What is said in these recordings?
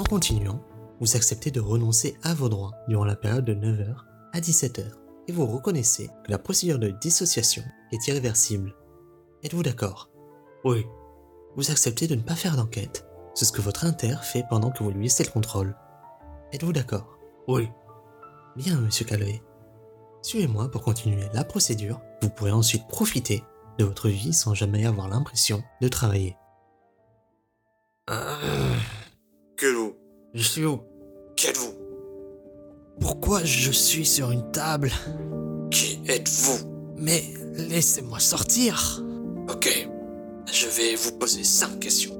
En continuant, vous acceptez de renoncer à vos droits durant la période de 9h à 17h et vous reconnaissez que la procédure de dissociation est irréversible. Êtes-vous d'accord? Oui. Vous acceptez de ne pas faire d'enquête. C'est ce que votre inter fait pendant que vous lui laissez le contrôle. Êtes-vous d'accord? Oui. Bien, monsieur Calvé. Suivez-moi pour continuer la procédure. Vous pourrez ensuite profiter de votre vie sans jamais avoir l'impression de travailler. Que vous Je suis où Qui êtes-vous Pourquoi je suis sur une table Qui êtes-vous Mais laissez-moi sortir Ok. Je vais vous poser cinq questions.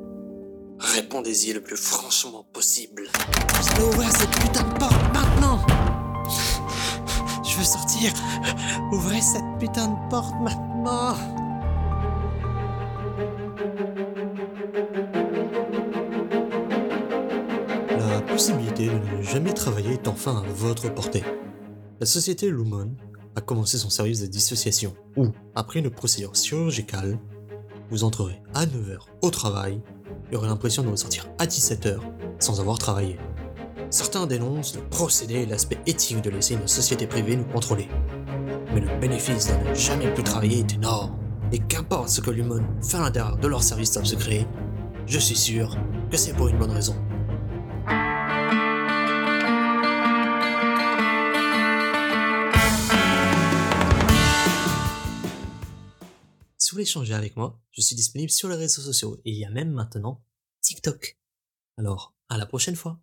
Répondez-y le plus franchement possible. Vous allez ouvrir cette putain de porte maintenant Je veux sortir Ouvrez cette putain de porte maintenant possibilité de ne jamais travailler est enfin à votre portée. La société Lumon a commencé son service de dissociation, où, après une procédure chirurgicale, vous entrerez à 9h au travail et aurez l'impression de ressortir à 17h sans avoir travaillé. Certains dénoncent le procédé et l'aspect éthique de laisser une société privée nous contrôler. Mais le bénéfice de ne jamais plus travailler est énorme. Et qu'importe ce que l'humain fait à l'intérieur de leur service top secret, je suis sûr que c'est pour une bonne raison. Si vous voulez échanger avec moi, je suis disponible sur les réseaux sociaux et il y a même maintenant TikTok. Alors, à la prochaine fois